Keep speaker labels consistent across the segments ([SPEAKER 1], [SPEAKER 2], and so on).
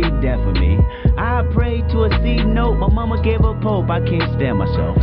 [SPEAKER 1] be death for me. I pray to a C note, my mama gave up hope. I can't stand myself.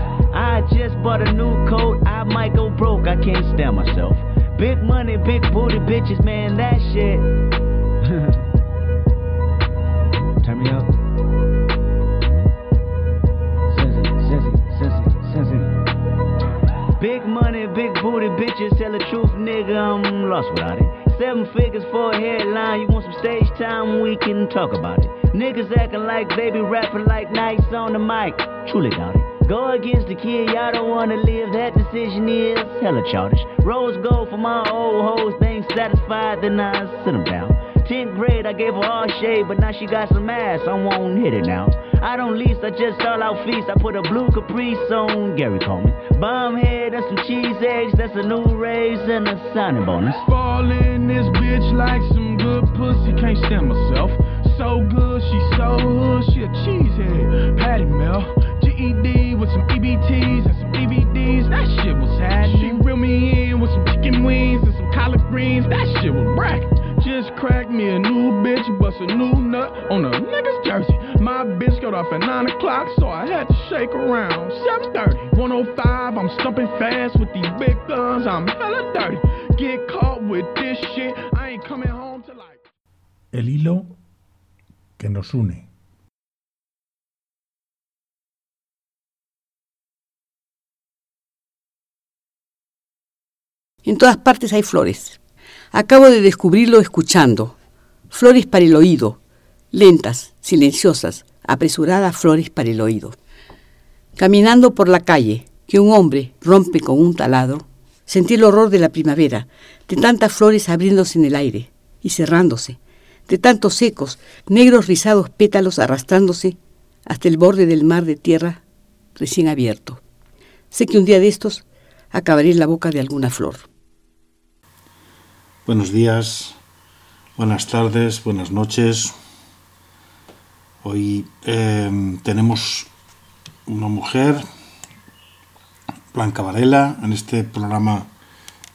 [SPEAKER 1] Mic, truly doubt it. Go against the kid, y'all don't wanna live, that decision is hella childish. Rose gold for my old hoes, they ain't satisfied, then I sit them down. 10th grade, I gave her all shade, but now she got some ass, I won't hit it now. I don't lease, I just stall out feast. I put a blue caprice on Gary Coleman. Bomb head and some cheese eggs, that's a new raise and a signing bonus.
[SPEAKER 2] Fall in this bitch like some good pussy, can't stand myself. So good, she so hood, she a cheesehead. Patty Mel, GED with some EBTs and some DVDs, that shit was happening. She reeled me in with some chicken wings and some collard greens, that shit was bracket. Just cracked me a new bitch, bust a new nut on a nigga's jersey. My bitch got off at 9 o'clock, so I had to shake around. 7.30, 105, I'm stumping fast with these big guns, I'm hella dirty. Get caught with this shit, I ain't coming home till like...
[SPEAKER 3] El hilo que nos une.
[SPEAKER 4] En todas partes hay flores. Acabo de descubrirlo escuchando. Flores para el oído, lentas, silenciosas, apresuradas flores para el oído. Caminando por la calle, que un hombre rompe con un taladro, sentí el horror de la primavera, de tantas flores abriéndose en el aire y cerrándose, de tantos secos, negros rizados pétalos arrastrándose hasta el borde del mar de tierra recién abierto. Sé que un día de estos acabaré en la boca de alguna flor.
[SPEAKER 3] Buenos días, buenas tardes, buenas noches. Hoy eh, tenemos una mujer, Blanca Varela, en este programa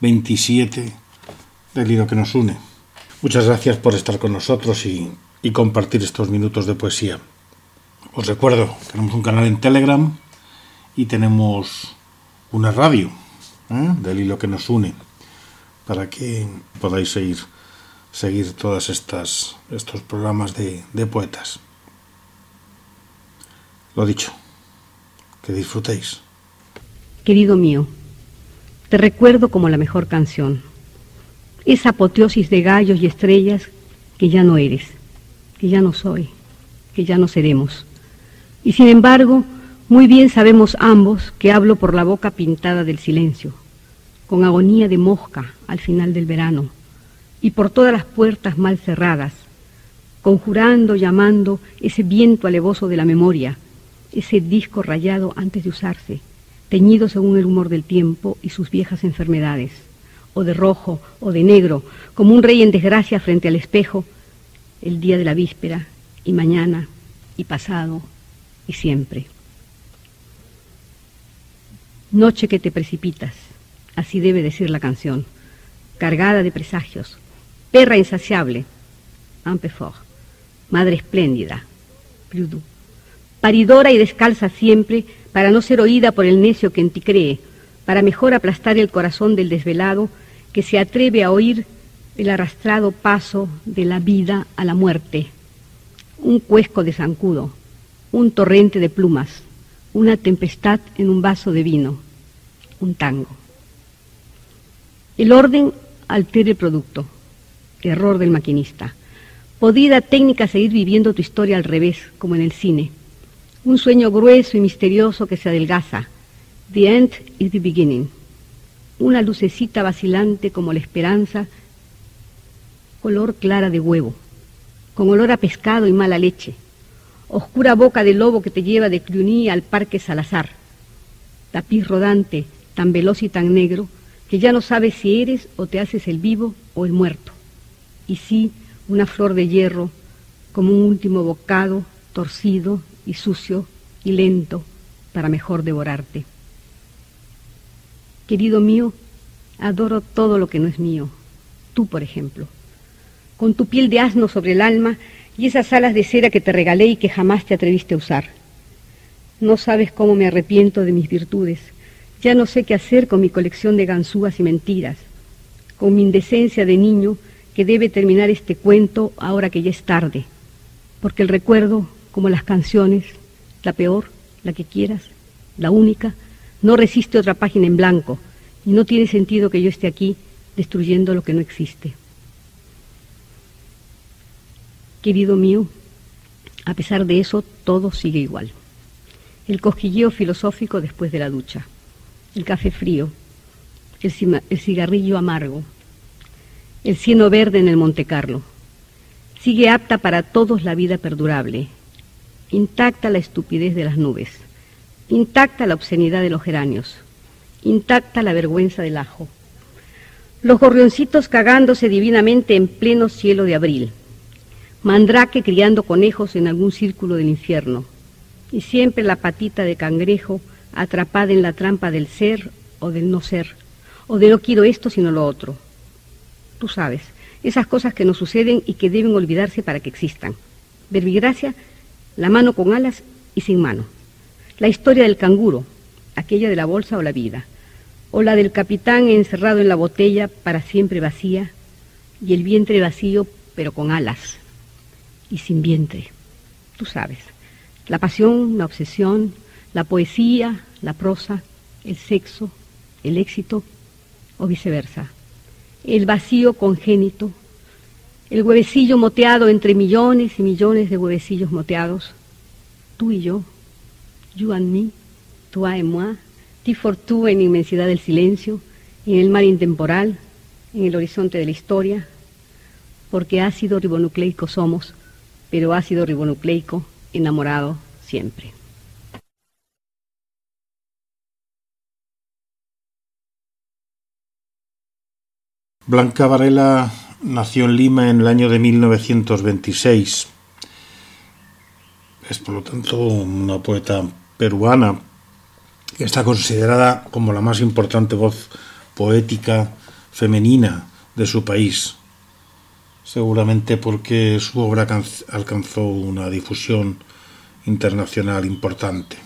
[SPEAKER 3] 27 del hilo que nos une. Muchas gracias por estar con nosotros y, compartir estos minutos de poesía. Os recuerdo, tenemos un canal en Telegram y tenemos una radio ¿eh? del hilo que nos une para que podáis seguir, seguir todos estos programas de, de poetas. Lo dicho, que disfrutéis.
[SPEAKER 5] Querido mío, te recuerdo como la mejor canción, esa apoteosis de gallos y estrellas que ya no eres, que ya no soy, que ya no seremos. Y sin embargo, muy bien sabemos ambos que hablo por la boca pintada del silencio, con agonía de mosca al final del verano, y por todas las puertas mal cerradas, conjurando, llamando ese viento alevoso de la memoria, ese disco rayado antes de usarse, teñido según el humor del tiempo y sus viejas enfermedades, o de rojo o de negro, como un rey en desgracia frente al espejo, el día de la víspera, y mañana, y pasado, y siempre. Noche que te precipitas, así debe decir la canción, cargada de presagios, perra insaciable, Ampefort, madre espléndida, Pludou, paridora y descalza siempre para no ser oída por el necio que en ti cree, para mejor aplastar el corazón del desvelado que se atreve a oír el arrastrado paso de la vida a la muerte, un cuesco de zancudo, un torrente de plumas, una tempestad en un vaso de vino, un tango. El orden altera el producto, error del maquinista. Podida técnica seguir viviendo tu historia al revés, como en el cine. Un sueño grueso y misterioso que se adelgaza. The end is the beginning. Una lucecita vacilante como la esperanza, color clara de huevo, con olor a pescado y mala leche. Oscura boca de lobo que te lleva de Cluny al Parque Salazar. Tapiz rodante, tan veloz y tan negro, que ya no sabes si eres o te haces el vivo o el muerto. Y sí, una flor de hierro, como un último bocado, torcido y sucio y lento, para mejor devorarte. Querido mío, adoro todo lo que no es mío, Tú, por ejemplo, con tu piel de asno sobre el alma y esas alas de cera que te regalé y que jamás te atreviste a usar. No sabes cómo me arrepiento de mis virtudes. Ya no sé qué hacer con mi colección de ganzúas y mentiras, con mi indecencia de niño que debe terminar este cuento ahora que ya es tarde, porque el recuerdo, como las canciones, la peor, la que quieras, la única, no resiste otra página en blanco y no tiene sentido que yo esté aquí destruyendo lo que no existe. Querido mío, a pesar de eso, todo sigue igual. El cosquilleo filosófico después de la ducha, el café frío, el, cigarrillo amargo, el cieno verde en el Monte Carlo. Sigue apta para todos la vida perdurable, intacta la estupidez de las nubes, intacta la obscenidad de los geranios, intacta la vergüenza del ajo. Los gorrioncitos cagándose divinamente en pleno cielo de abril mandrake criando conejos en algún círculo del infierno, y siempre la patita de cangrejo atrapada en la trampa del ser o del no ser, o de no quiero esto sino lo otro. Tú sabes, esas cosas que nos suceden y que deben olvidarse para que existan. Verbigracia, la mano con alas y sin mano. La historia del canguro, aquella de la bolsa o la vida. O la del capitán encerrado en la botella para siempre vacía y el vientre vacío pero con alas y sin vientre. Tú sabes, la pasión, la obsesión, la poesía, la prosa, el sexo, el éxito o viceversa. El vacío congénito, el huevecillo moteado entre millones y millones de huevecillos moteados. Tú y yo, you and me, toi et moi, ti for tú en inmensidad del silencio, en el mar intemporal, en el horizonte de la historia, porque ácido ribonucleico somos pero ácido ribonucleico, enamorado siempre.
[SPEAKER 3] Blanca Varela nació en Lima en el año de 1926. Es por lo tanto una poeta peruana que está considerada como la más importante voz poética femenina de su país seguramente porque su obra alcanzó una difusión internacional importante.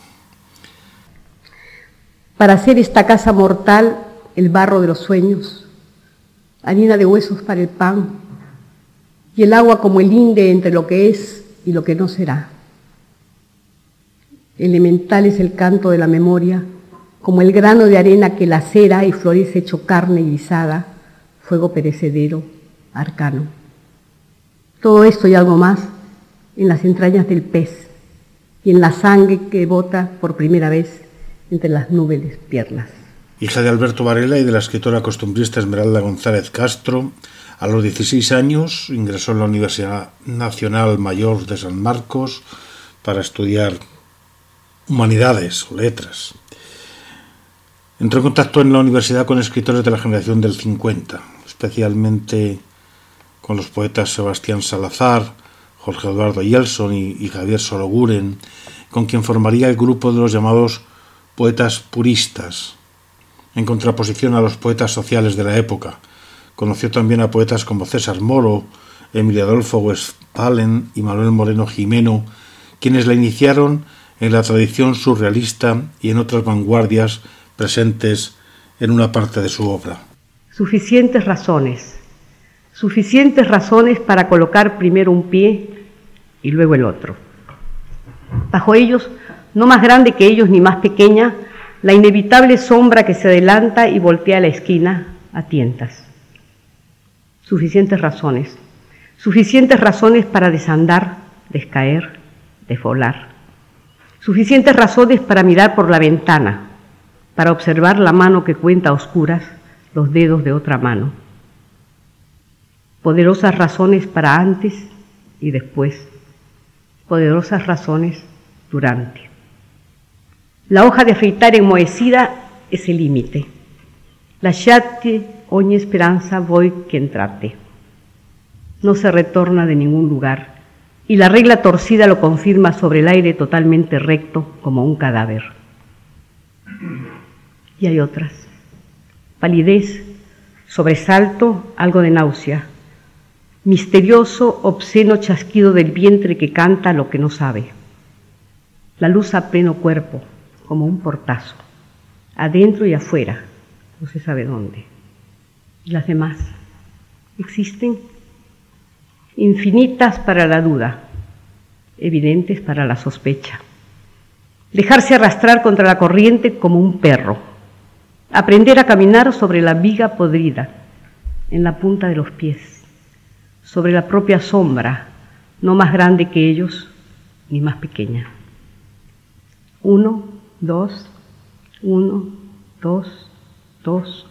[SPEAKER 5] Para hacer esta casa mortal, el barro de los sueños, harina de huesos para el pan, y el agua como el linde entre lo que es y lo que no será. Elemental es el canto de la memoria, como el grano de arena que lacera y florece hecho carne guisada, fuego perecedero, arcano. Todo esto y algo más en las entrañas del pez y en la sangre que bota por primera vez entre las nubes piernas.
[SPEAKER 3] Hija de Alberto Varela y de la escritora costumbrista Esmeralda González Castro, a los 16 años ingresó en la Universidad Nacional Mayor de San Marcos para estudiar humanidades o letras. Entró en contacto en la universidad con escritores de la generación del 50, especialmente con los poetas Sebastián Salazar, Jorge Eduardo Yelson y, Javier Sologuren, con quien formaría el grupo de los llamados poetas puristas, en contraposición a los poetas sociales de la época. Conoció también a poetas como César Moro, Emilio Adolfo Westphalen y Manuel Moreno Jimeno, quienes la iniciaron en la tradición surrealista y en otras vanguardias presentes en una parte de su obra.
[SPEAKER 5] Suficientes razones suficientes razones para colocar primero un pie y luego el otro. Bajo ellos, no más grande que ellos ni más pequeña, la inevitable sombra que se adelanta y voltea a la esquina a tientas. Suficientes razones, suficientes razones para desandar, descaer, desvolar. Suficientes razones para mirar por la ventana, para observar la mano que cuenta a oscuras los dedos de otra mano poderosas razones para antes y después, poderosas razones durante. La hoja de afeitar enmohecida es el límite. La chate oña esperanza voy que entrarte. No se retorna de ningún lugar y la regla torcida lo confirma sobre el aire totalmente recto como un cadáver. Y hay otras. Palidez, sobresalto, algo de náusea, misterioso, obsceno chasquido del vientre que canta lo que no sabe. La luz a pleno cuerpo, como un portazo, adentro y afuera, no se sabe dónde. ¿Y las demás? ¿Existen? Infinitas para la duda, evidentes para la sospecha. Dejarse arrastrar contra la corriente como un perro. Aprender a caminar sobre la viga podrida, en la punta de los pies, sobre la propia sombra, no más grande que ellos, ni más pequeña. Uno, dos, uno, dos, dos,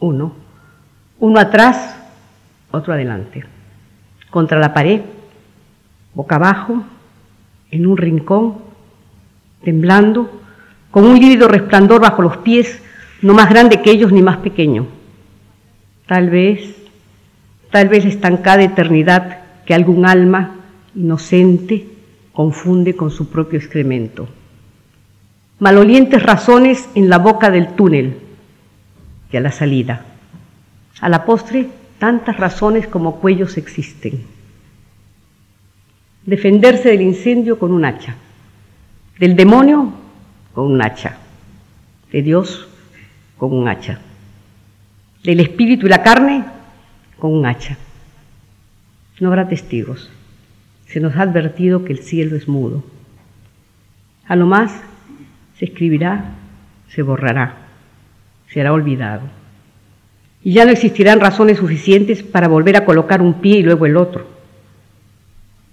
[SPEAKER 5] uno. Uno atrás, otro adelante. Contra la pared, boca abajo, en un rincón, temblando, con un lívido resplandor bajo los pies, no más grande que ellos ni más pequeño. Tal vez, tal vez estancada eternidad que algún alma inocente confunde con su propio excremento. Malolientes razones en la boca del túnel y a la salida. A la postre, tantas razones como cuellos existen. Defenderse del incendio con un hacha, del demonio con un hacha, de Dios con un hacha, del espíritu y la carne con un hacha. No habrá testigos. Se nos ha advertido que el cielo es mudo. A lo más se escribirá, se borrará, será olvidado. Y ya no existirán razones suficientes para volver a colocar un pie y luego el otro.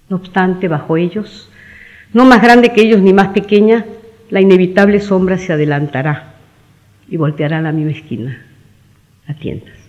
[SPEAKER 5] No obstante, bajo ellos, no más grande que ellos ni más pequeña, la inevitable sombra se adelantará y volteará a la misma esquina, a tientas.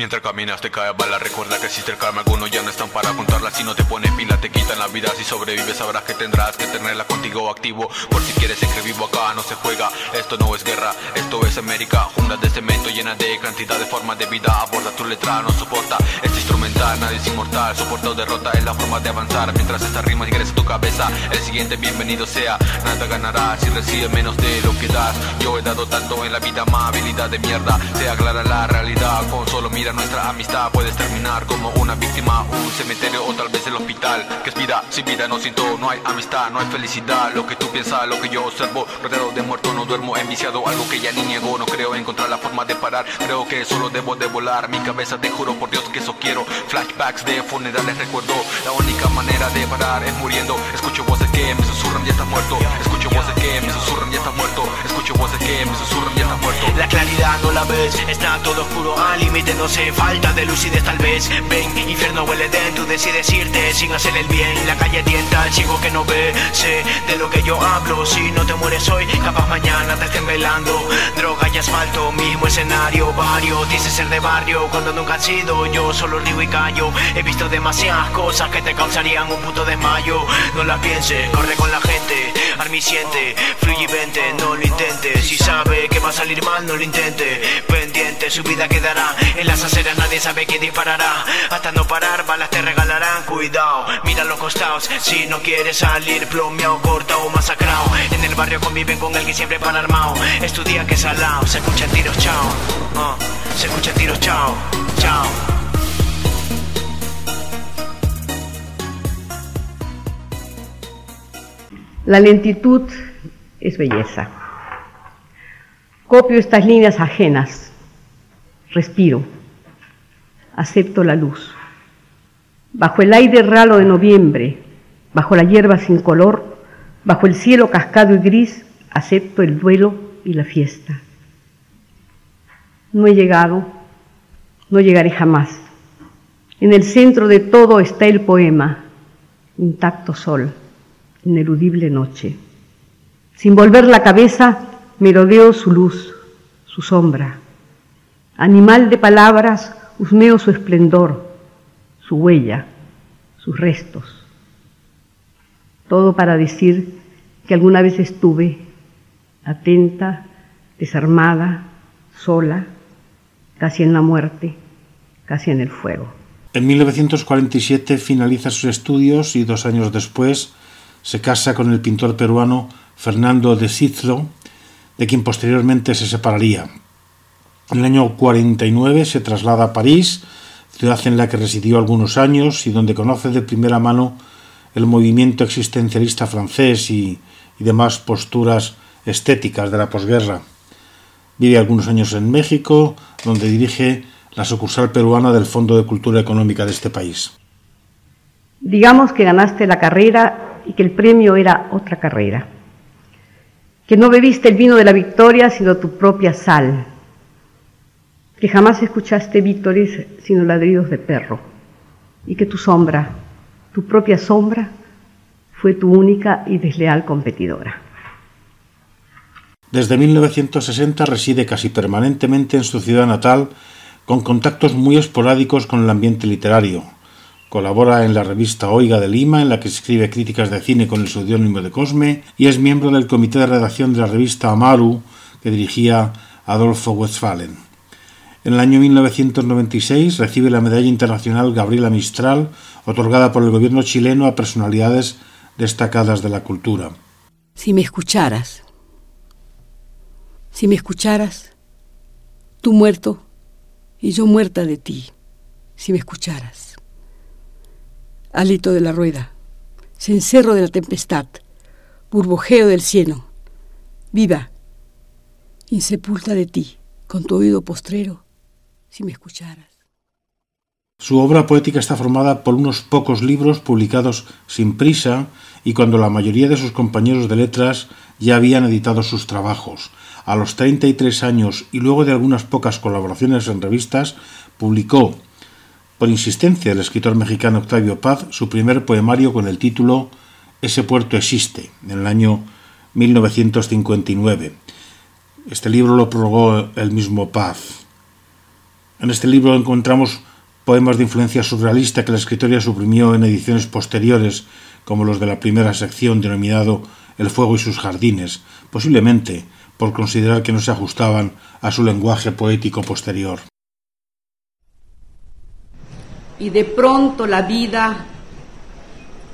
[SPEAKER 6] Mientras caminas te cae bala, recuerda que si te calma algunos ya no están para contarla. Si no te pones pila te quitan la vida. Si sobrevives sabrás que tendrás que tenerla contigo activo. Por si quieres que vivo acá no se juega. Esto no es guerra, esto es América. Junglas de cemento llena de cantidad de formas de vida. Aborda tu letra, no soporta. Este instrumental, nadie es inmortal. Soporta o derrota es la forma de avanzar. Mientras esta rima ingresa a tu cabeza El siguiente bienvenido sea. Nada ganará si recibe menos de lo que das. Yo he dado tanto en la vida, amabilidad de mierda. Se aclara la realidad con solo mirar nuestra amistad puedes terminar como una víctima, un cementerio o tal vez el hospital. Que es vida, sin vida no siento, no hay amistad, no hay felicidad. Lo que tú piensas, lo que yo observo, rodeado de muertos, no duermo enviciado, algo que ya ni niego. No creo encontrar la forma de parar, creo que solo debo de volar. Mi cabeza te juro por Dios que eso quiero. Flashbacks de funerales recuerdo, la única manera de parar es muriendo. Escucho voces que
[SPEAKER 7] No la ves, está todo oscuro al límite, no sé falta de lucidez tal vez. Ven, infierno huele de tú decides irte sin hacer el bien. La calle tienta al chico que no ve, sé de lo que yo hablo. Si no te mueres hoy, capaz mañana te estén velando. Droga y asfalto, mismo escenario, varios. Dice ser de barrio cuando nunca han sido. Yo solo río y callo, he visto demasiadas cosas que te causarían un puto desmayo. No la pienses, corre con la gente, armiciente, fluye y vente, no lo intentes. Si sabe que va a salir mal, no lo intente Pendiente, su vida quedará. En las aceras nadie sabe quién disparará. Hasta no parar, balas te regalarán. Cuidado, mira los costados. Si no quieres salir plomeado, cortado masacrado En el barrio conviven con el que siempre van armado Estudia que salado, se escuchan tiros, chao. Uh, Se escuchan tiros, chao, chao.
[SPEAKER 5] La lentitud es belleza. Copio estas líneas ajenas. Respiro acepto la luz. Bajo el aire ralo de noviembre, bajo la hierba sin color, bajo el cielo cascado y gris, acepto el duelo y la fiesta. No he llegado, no llegaré jamás. En el centro de todo está el poema, intacto sol, ineludible noche. Sin volver la cabeza, merodeo su luz, su sombra. Animal de palabras, husmeo su esplendor, su huella, sus restos. Todo para decir que alguna vez estuve atenta, desarmada, sola, casi en la muerte, casi en el fuego.
[SPEAKER 3] En 1947 finaliza sus estudios y dos años después se casa con el pintor peruano Fernando de Cizlo, de quien posteriormente se separaría. En el año 49 se traslada a París, ciudad en la que residió algunos años y donde conoce de primera mano el movimiento existencialista francés y, demás posturas estéticas de la posguerra. Vive algunos años en México, donde dirige la sucursal peruana del Fondo de Cultura Económica de este país.
[SPEAKER 5] Digamos que ganaste la carrera y que el premio era otra carrera. Que no bebiste el vino de la victoria, sino tu propia sal. Que jamás escuchaste vítores, sino ladridos de perro. Y que tu sombra, tu propia sombra, fue tu única y desleal competidora.
[SPEAKER 3] Desde 1960 reside casi permanentemente en su ciudad natal, con contactos muy esporádicos con el ambiente literario. Colabora en la revista Oiga de Lima, en la que escribe críticas de cine con el seudónimo de Cosme, y es miembro del comité de redacción de la revista Amaru, que dirigía Adolfo Westphalen. En el año 1996 recibe la Medalla Internacional Gabriela Mistral, otorgada por el gobierno chileno a personalidades destacadas de la cultura.
[SPEAKER 4] Si me escucharas, si me escucharas, tú muerto y yo muerta de ti, si me escucharas. Alito de la rueda, cencerro de la tempestad, burbujeo del cielo, viva, insepulta de ti, con tu oído postrero, si me escucharas.
[SPEAKER 3] Su obra poética está formada por unos pocos libros publicados sin prisa y cuando la mayoría de sus compañeros de letras ya habían editado sus trabajos. A los 33 años y luego de algunas pocas colaboraciones en revistas, publicó, por insistencia del escritor mexicano Octavio Paz, su primer poemario con el título Ese puerto existe, en el año 1959. Este libro lo prologó el mismo Paz. En este libro encontramos poemas de influencia surrealista que la escritoria suprimió en ediciones posteriores, como los de la primera sección denominado El fuego y sus jardines, posiblemente por considerar que no se ajustaban a su lenguaje poético posterior.
[SPEAKER 4] Y de pronto la vida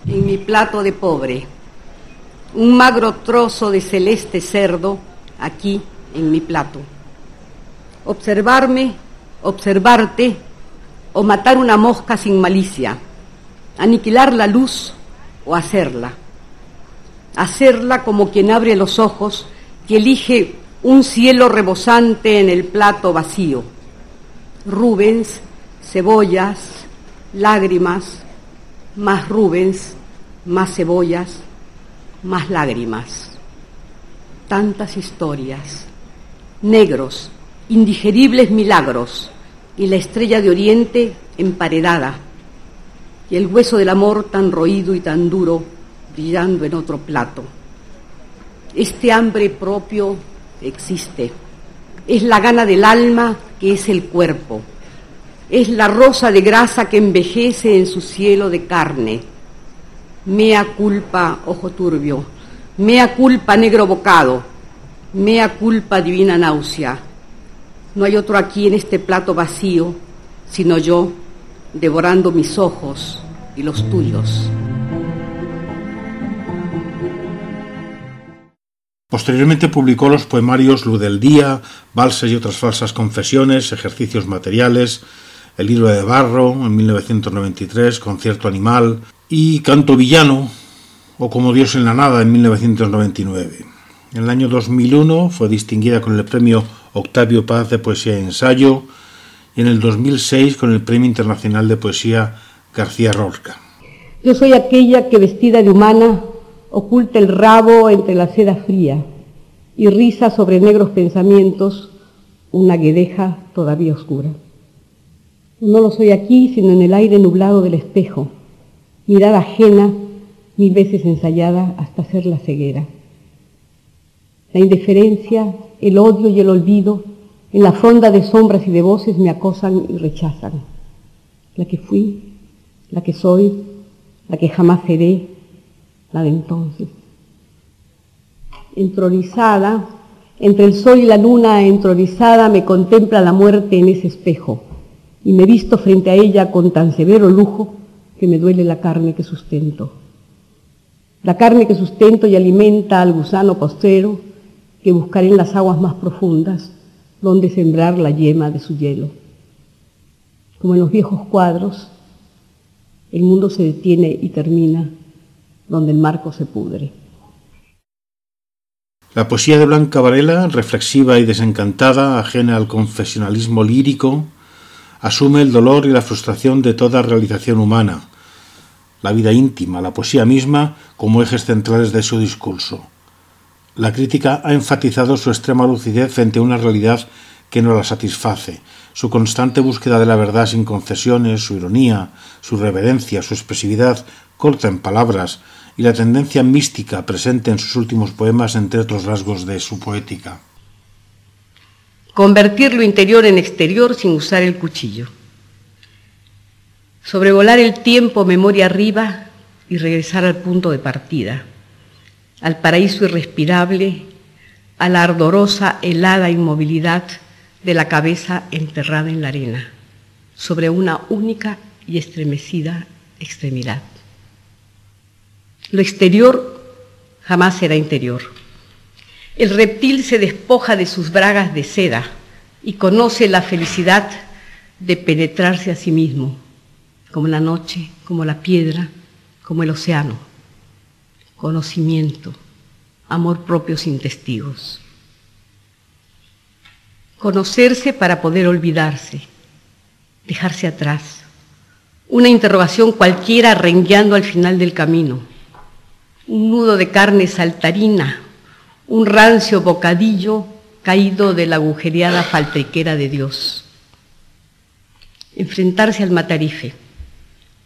[SPEAKER 4] en mi plato de pobre, un magro trozo de celeste cerdo aquí en mi plato. Observarme, observarte o matar una mosca sin malicia, aniquilar la luz o hacerla. Hacerla como quien abre los ojos que elige un cielo rebosante en el plato vacío. Rubens, cebollas, lágrimas, más Rubens, más cebollas, más lágrimas. Tantas historias, negros, indigeribles milagros, y la estrella de oriente emparedada, y el hueso del amor tan roído y tan duro brillando en otro plato. Este hambre propio existe. Es la gana del alma que es el cuerpo. Es la rosa de grasa que envejece en su cielo de carne. Mea culpa, ojo turbio. Mea culpa, negro bocado. Mea culpa, divina náusea. No hay otro aquí en este plato vacío, sino yo, devorando mis ojos y los tuyos.
[SPEAKER 3] Posteriormente publicó los poemarios Luz del Día, Valses y otras falsas confesiones, Ejercicios materiales, El libro de barro en 1993, Concierto animal y Canto villano o Como Dios en la nada en 1999. En el año 2001 fue distinguida con el premio Octavio Paz de Poesía y Ensayo y en el 2006 con el Premio Internacional de Poesía García Rorca.
[SPEAKER 5] Yo soy aquella que vestida de humana oculta el rabo entre la seda fría y risa sobre negros pensamientos una guedeja todavía oscura. No lo soy aquí, sino en el aire nublado del espejo, mirada ajena, mil veces ensayada hasta ser la ceguera. La indiferencia, el odio y el olvido en la fonda de sombras y de voces me acosan y rechazan. La que fui, la que soy, la que jamás seré, la de entonces. Entronizada Entre el sol y la luna entronizada me contempla la muerte en ese espejo y me visto frente a ella con tan severo lujo que me duele la carne que sustento. La carne que sustento y alimenta al gusano postero que buscaré en las aguas más profundas donde sembrar la yema de su hielo. Como en los viejos cuadros, el mundo se detiene y termina donde el marco se pudre.
[SPEAKER 3] La poesía de Blanca Varela, reflexiva y desencantada, ajena al confesionalismo lírico, asume el dolor y la frustración de toda realización humana, la vida íntima, la poesía misma como ejes centrales de su discurso. La crítica ha enfatizado su extrema lucidez frente a una realidad que no la satisface, su constante búsqueda de la verdad sin concesiones, su ironía, su reverencia, su expresividad corta en palabras y la tendencia mística presente en sus últimos poemas, entre otros rasgos de su poética.
[SPEAKER 5] Convertir lo interior en exterior sin usar el cuchillo. Sobrevolar el tiempo memoria arriba y regresar al punto de partida, al paraíso irrespirable, a la ardorosa, helada inmovilidad de la cabeza enterrada en la arena, sobre una única y estremecida extremidad. Lo exterior jamás será interior. El reptil se despoja de sus bragas de seda y conoce la felicidad de penetrarse a sí mismo, como la noche, como la piedra, como el océano. Conocimiento, amor propio sin testigos. Conocerse para poder olvidarse, dejarse atrás. Una interrogación cualquiera rengueando al final del camino. Un nudo de carne saltarina, un rancio bocadillo caído de la agujereada faltriquera de Dios. Enfrentarse al matarife,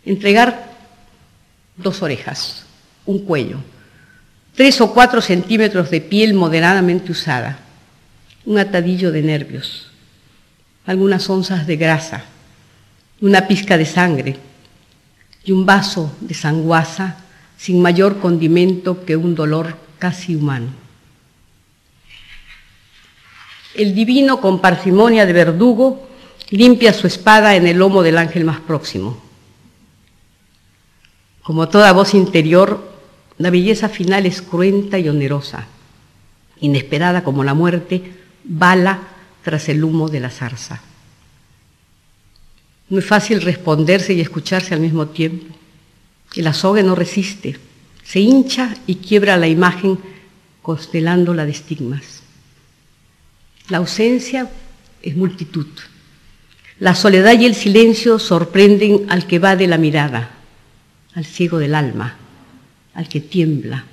[SPEAKER 5] entregar dos orejas, un cuello, tres o cuatro centímetros de piel moderadamente usada, un atadillo de nervios, algunas onzas de grasa, una pizca de sangre y un vaso de sanguaza sin mayor condimento que un dolor casi humano. El divino, con parsimonia de verdugo, limpia su espada en el lomo del ángel más próximo. Como toda voz interior, la belleza final es cruenta y onerosa, inesperada como la muerte, bala tras el humo de la zarza. Muy fácil responderse y escucharse al mismo tiempo. El azogue no resiste, se hincha y quiebra la imagen constelándola de estigmas. La ausencia es multitud. La soledad y el silencio sorprenden al que va de la mirada, al ciego del alma, al que tiembla,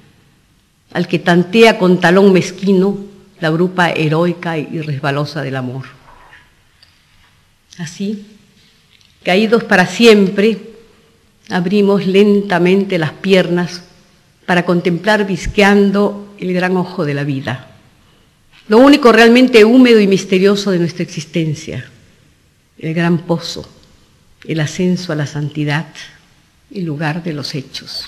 [SPEAKER 5] al que tantea con talón mezquino la grupa heroica y resbalosa del amor. Así, caídos para siempre, abrimos lentamente las piernas para contemplar visqueando el gran ojo de la vida, lo único realmente húmedo y misterioso de nuestra existencia, el gran pozo, el ascenso a la santidad, el lugar de los hechos.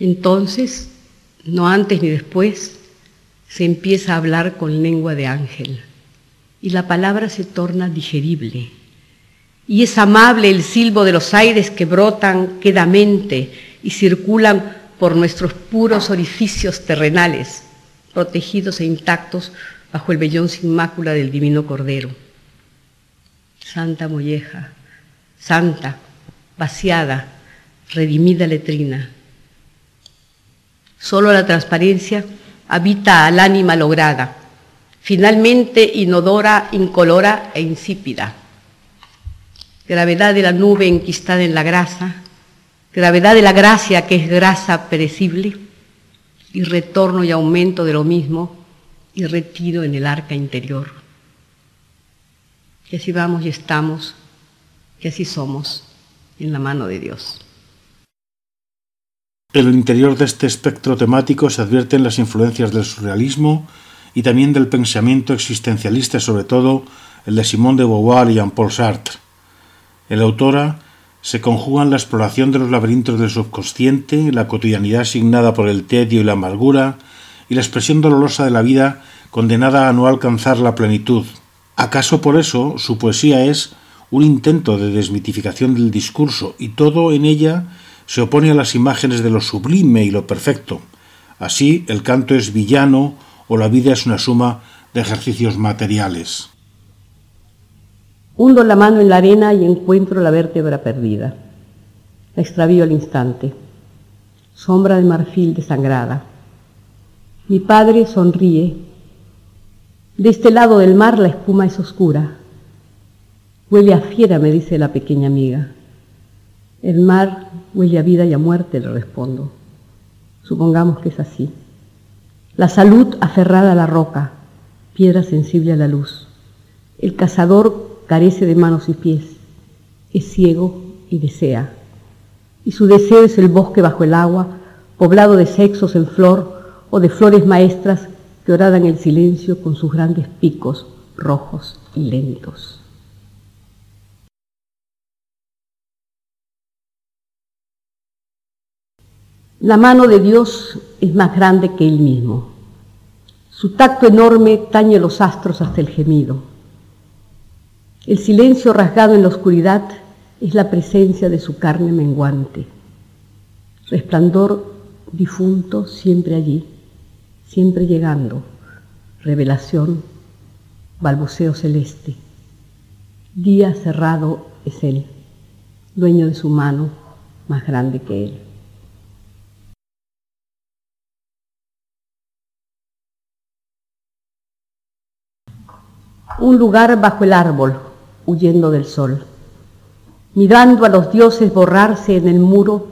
[SPEAKER 5] Entonces, no antes ni después, se empieza a hablar con lengua de ángel y la palabra se torna digerible. Y es amable el silbo de los aires que brotan quedamente y circulan por nuestros puros orificios terrenales, protegidos e intactos bajo el vellón sin mácula del divino Cordero. Santa molleja, santa, vaciada, redimida letrina. Solo la transparencia habita al ánima lograda, finalmente inodora, incolora e insípida. Gravedad de la nube enquistada en la grasa, gravedad de la gracia que es grasa perecible, y retorno y aumento de lo mismo, y retiro en el arca interior. Que así vamos y estamos, que así somos, en la mano de Dios.
[SPEAKER 3] En el interior de este espectro temático se advierten las influencias del surrealismo y también del pensamiento existencialista, sobre todo el de Simone de Beauvoir y Jean-Paul Sartre. En la autora se conjugan la exploración de los laberintos del subconsciente, la cotidianidad asignada por el tedio y la amargura, y la expresión dolorosa de la vida condenada a no alcanzar la plenitud. ¿Acaso por eso su poesía es un intento de desmitificación del discurso y todo en ella se opone a las imágenes de lo sublime y lo perfecto? Así el canto es villano o la vida es una suma de ejercicios materiales.
[SPEAKER 5] Hundo la mano en la arena y encuentro la vértebra perdida. La extravío al instante. Sombra de marfil desangrada. Mi padre sonríe. De este lado del mar la espuma es oscura. Huele a fiera, me dice la pequeña amiga. El mar huele a vida y a muerte, le respondo. Supongamos que es así. La salud aferrada a la roca, piedra sensible a la luz. El cazador carece de manos y pies, es ciego y desea. Y su deseo es el bosque bajo el agua, poblado de sexos en flor o de flores maestras que oradan el silencio con sus grandes picos rojos y lentos. La mano de Dios es más grande que Él mismo. Su tacto enorme tañe los astros hasta el gemido. El silencio rasgado en la oscuridad es la presencia de su carne menguante. Resplandor difunto siempre allí, siempre llegando. Revelación, balbuceo celeste. Día cerrado es Él, dueño de su mano más grande que Él. un lugar bajo el árbol, huyendo del sol, mirando a los dioses borrarse en el muro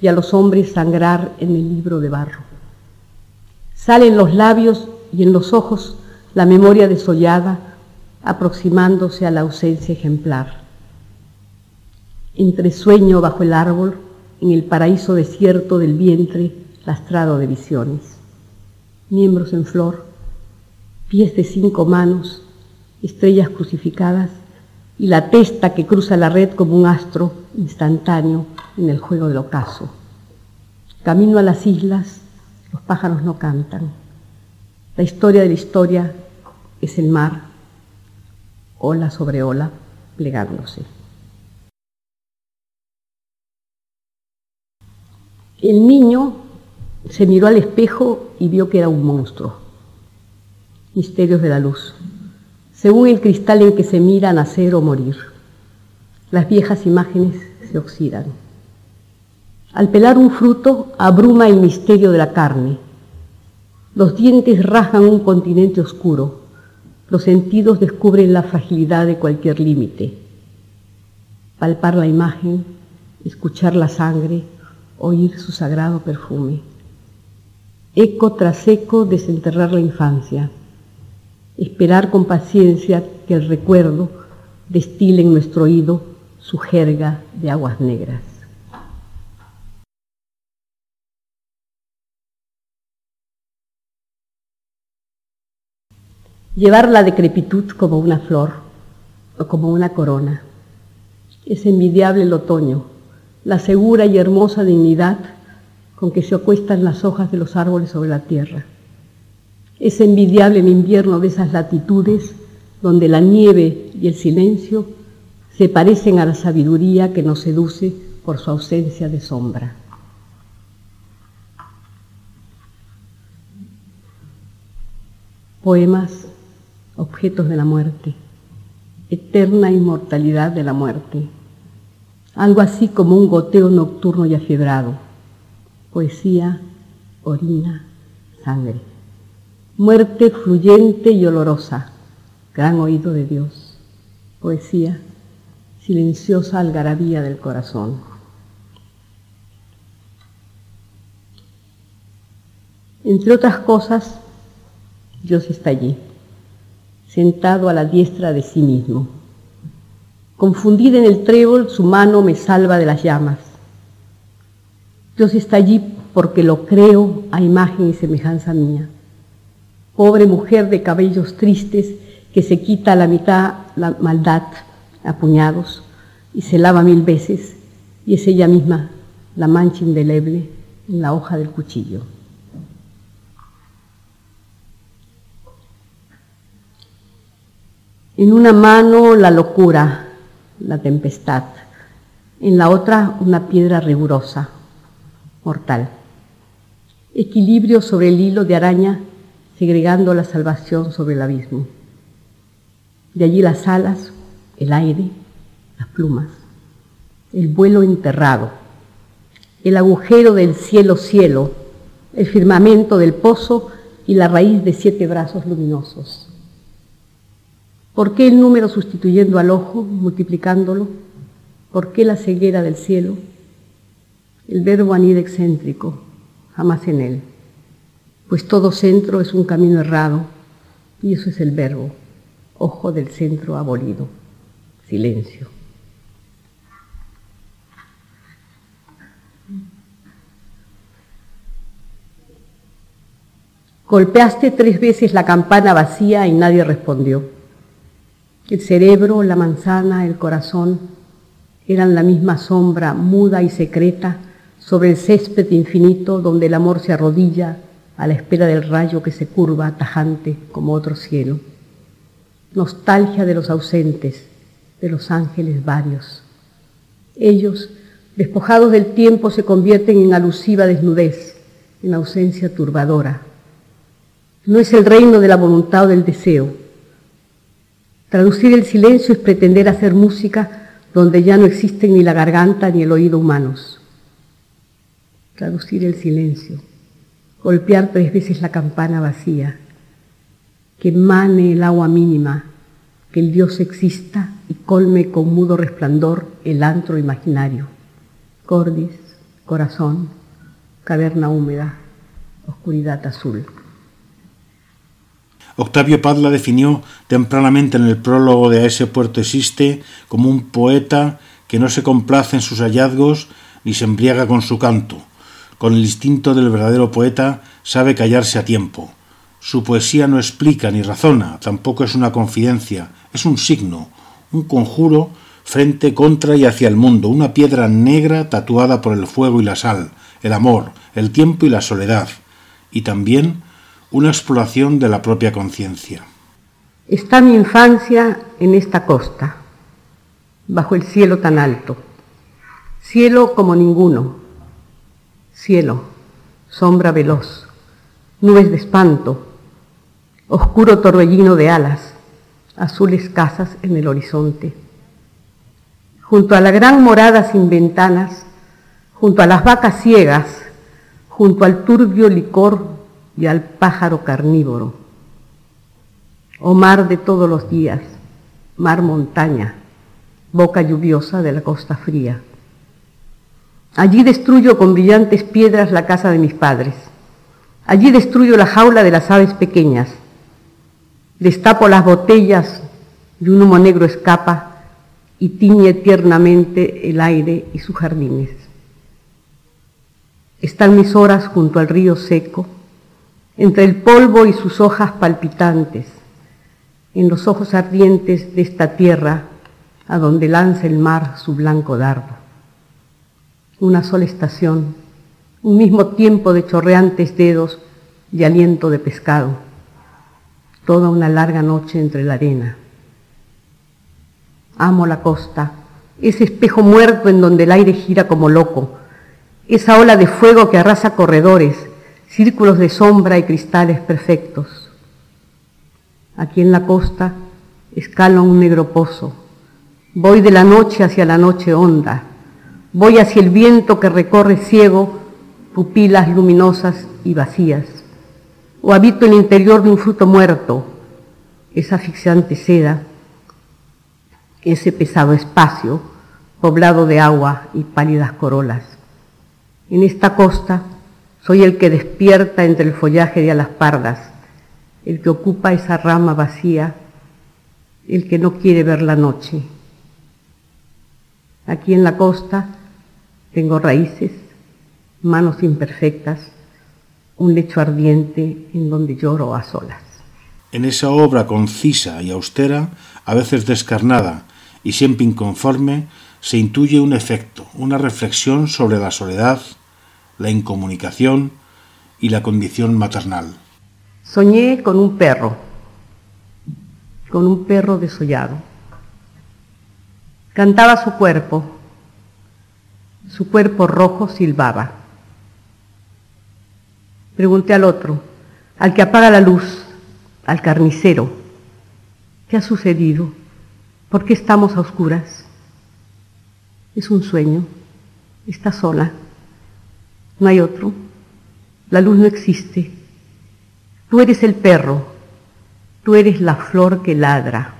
[SPEAKER 5] y a los hombres sangrar en el libro de barro. Sale en los labios y en los ojos la memoria desollada, aproximándose a la ausencia ejemplar. Entre sueño bajo el árbol, en el paraíso desierto del vientre lastrado de visiones. Miembros en flor, pies de cinco manos, estrellas crucificadas y la testa que cruza la red como un astro instantáneo en el juego del ocaso. Camino a las islas, los pájaros no cantan. La historia de la historia es el mar, ola sobre ola, plegándose. El niño se miró al espejo y vio que era un monstruo. Misterios de la luz según el cristal en que se mira nacer o morir. Las viejas imágenes se oxidan. Al pelar un fruto abruma el misterio de la carne. Los dientes rasgan un continente oscuro. Los sentidos descubren la fragilidad de cualquier límite. Palpar la imagen, escuchar la sangre, oír su sagrado perfume. Eco tras eco desenterrar la infancia esperar con paciencia que el recuerdo destile en nuestro oído su jerga de aguas negras. Llevar la decrepitud como una flor o como una corona. Es envidiable el otoño, la segura y hermosa dignidad con que se acuestan las hojas de los árboles sobre la tierra es envidiable el invierno de esas latitudes donde la nieve y el silencio se parecen a la sabiduría que nos seduce por su ausencia de sombra. Poemas, objetos de la muerte, eterna inmortalidad de la muerte, algo así como un goteo nocturno y afiebrado, poesía, orina, sangre muerte fluyente y olorosa, gran oído de Dios, poesía, silenciosa algarabía del corazón. Entre otras cosas, Dios está allí, sentado a la diestra de sí mismo. Confundida en el trébol, su mano me salva de las llamas. Dios está allí porque lo creo a imagen y semejanza mía pobre mujer de cabellos tristes que se quita la mitad la maldad a puñados y se lava mil veces y es ella misma la mancha indeleble en la hoja del cuchillo. En una mano la locura, la tempestad, en la otra una piedra rigurosa, mortal. Equilibrio sobre el hilo de araña, segregando la salvación sobre el abismo. De allí las alas, el aire, las plumas, el vuelo enterrado, el agujero del cielo cielo, el firmamento del pozo y la raíz de siete brazos luminosos. ¿Por qué el número sustituyendo al ojo, multiplicándolo? ¿Por qué la ceguera del cielo? El verbo anida excéntrico, jamás en él, pues todo centro es un camino errado y eso es el verbo, ojo del centro abolido, silencio. Golpeaste tres veces la campana vacía y nadie respondió. El cerebro, la manzana, el corazón eran la misma sombra muda y secreta sobre el césped infinito donde el amor se arrodilla a la espera del rayo que se curva tajante como otro cielo. Nostalgia de los ausentes, de los ángeles varios. Ellos, despojados del tiempo, se convierten en alusiva desnudez, en ausencia turbadora. No es el reino de la voluntad o del deseo. Traducir el silencio es pretender hacer música donde ya no existen ni la garganta ni el oído humanos traducir el silencio, golpear tres veces la campana vacía, que mane el agua mínima, que el Dios exista y colme con mudo resplandor el antro imaginario. Cordis, corazón, caverna húmeda, oscuridad azul.
[SPEAKER 3] Octavio Paz la definió tempranamente en el prólogo de A ese puerto existe como un poeta que no se complace en sus hallazgos ni se embriaga con su canto, con el instinto del verdadero poeta, sabe callarse a tiempo. Su poesía no explica ni razona, tampoco es una confidencia, es un signo, un conjuro frente, contra y hacia el mundo, una piedra negra tatuada por el fuego y la sal, el amor, el tiempo y la soledad, y también una exploración de la propia conciencia.
[SPEAKER 5] Está mi infancia en esta costa, bajo el cielo tan alto, cielo como ninguno, cielo, sombra veloz, nubes de espanto, oscuro torbellino de alas, azules casas en el horizonte. Junto a la gran morada sin ventanas, junto a las vacas ciegas, junto al turbio licor y al pájaro carnívoro. Oh mar de todos los días, mar montaña, boca lluviosa de la costa fría. Allí destruyo con brillantes piedras la casa de mis padres. Allí destruyo la jaula de las aves pequeñas. Destapo las botellas y un humo negro escapa y tiñe tiernamente el aire y sus jardines. Están mis horas junto al río seco, entre el polvo y sus hojas palpitantes, en los ojos ardientes de esta tierra a donde lanza el mar su blanco dardo una sola estación, un mismo tiempo de chorreantes dedos y aliento de pescado, toda una larga noche entre la arena. Amo la costa, ese espejo muerto en donde el aire gira como loco, esa ola de fuego que arrasa corredores, círculos de sombra y cristales perfectos. Aquí en la costa escalo un negro pozo, voy de la noche hacia la noche honda, Voy hacia el viento que recorre ciego pupilas luminosas y vacías. O habito el interior de un fruto muerto, esa asfixiante seda, ese pesado espacio poblado de agua y pálidas corolas. En esta costa soy el que despierta entre el follaje de alas pardas, el que ocupa esa rama vacía, el que no quiere ver la noche. Aquí en la costa tengo raíces, manos imperfectas, un lecho ardiente en donde lloro a solas.
[SPEAKER 3] En esa obra concisa y austera, a veces descarnada y siempre inconforme, se intuye un efecto, una reflexión sobre la soledad, la incomunicación y la condición maternal.
[SPEAKER 5] Soñé con un perro, con un perro desollado. Cantaba su cuerpo, su cuerpo rojo silbaba. Pregunté al otro, al que apaga la luz, al carnicero, ¿qué ha sucedido? ¿Por qué estamos a oscuras? Es un sueño, está sola, no hay otro, la luz no existe. Tú eres el perro, tú eres la flor que ladra.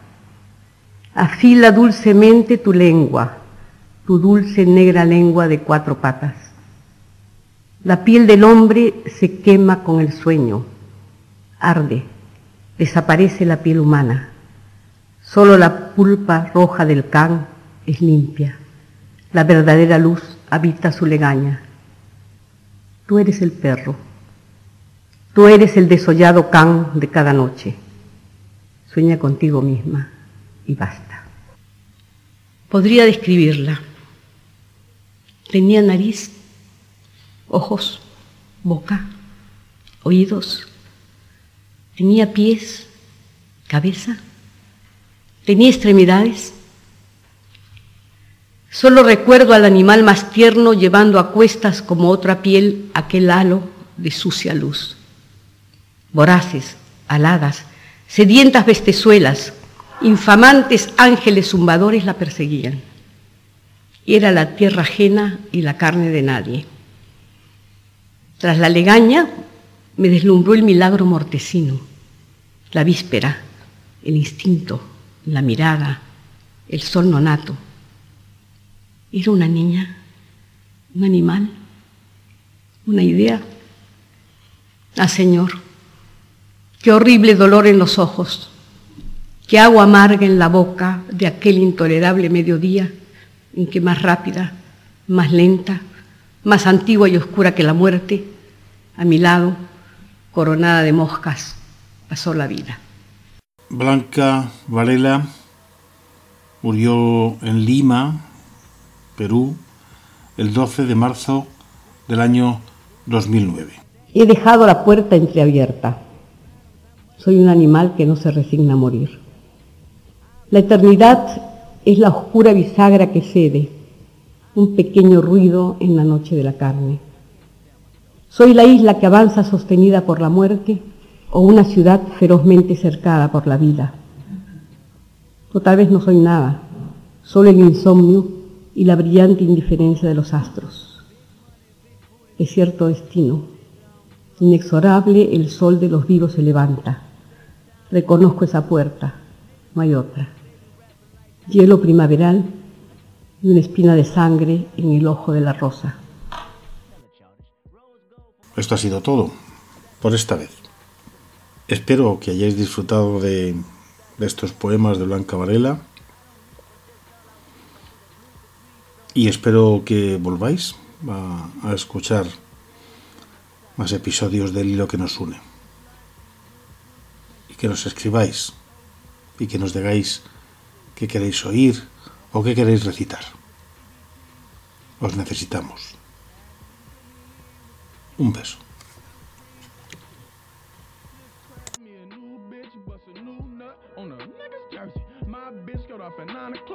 [SPEAKER 5] Afila dulcemente tu lengua, tu dulce negra lengua de cuatro patas. La piel del hombre se quema con el sueño, arde, desaparece la piel humana. Solo la pulpa roja del can es limpia. La verdadera luz habita su legaña. Tú eres el perro. Tú eres el desollado can de cada noche. Sueña contigo misma y basta. Podría describirla. Tenía nariz ojos, boca, oídos, tenía pies, cabeza, tenía extremidades. Solo recuerdo al animal más tierno llevando a cuestas como otra piel aquel halo de sucia luz. Voraces, aladas, sedientas bestezuelas, infamantes ángeles zumbadores la perseguían. Era la tierra ajena y la carne de nadie. Tras la legaña me deslumbró el milagro mortecino, la víspera, el instinto, la mirada, el sol nonato. Era una niña, un animal, una idea. Ah, Señor, qué horrible dolor en los ojos, qué agua amarga en la boca de aquel intolerable mediodía en que más rápida, más lenta, más antigua y oscura que la muerte, a mi lado, coronada de moscas, pasó la vida.
[SPEAKER 3] Blanca Varela murió en Lima, Perú, el 12 de marzo del año 2009.
[SPEAKER 5] He dejado la puerta entreabierta. Soy un animal que no se resigna a morir. La eternidad es la oscura bisagra que cede, un pequeño ruido en la noche de la carne. Soy la isla que avanza sostenida por la muerte o una ciudad ferozmente cercada por la vida. O tal vez no soy nada, solo el insomnio y la brillante indiferencia de los astros. Es cierto destino. Inexorable el sol de los vivos se levanta. Reconozco esa puerta, no hay otra. Hielo primaveral y una espina de sangre en el ojo de la rosa.
[SPEAKER 3] Esto ha sido todo por esta vez. Espero que hayáis disfrutado de, estos poemas de Blanca Varela y espero que volváis a, a escuchar más episodios del hilo que nos une y que nos escribáis y que nos digáis qué queréis oír o qué queréis recitar. Os necesitamos. Un beso. to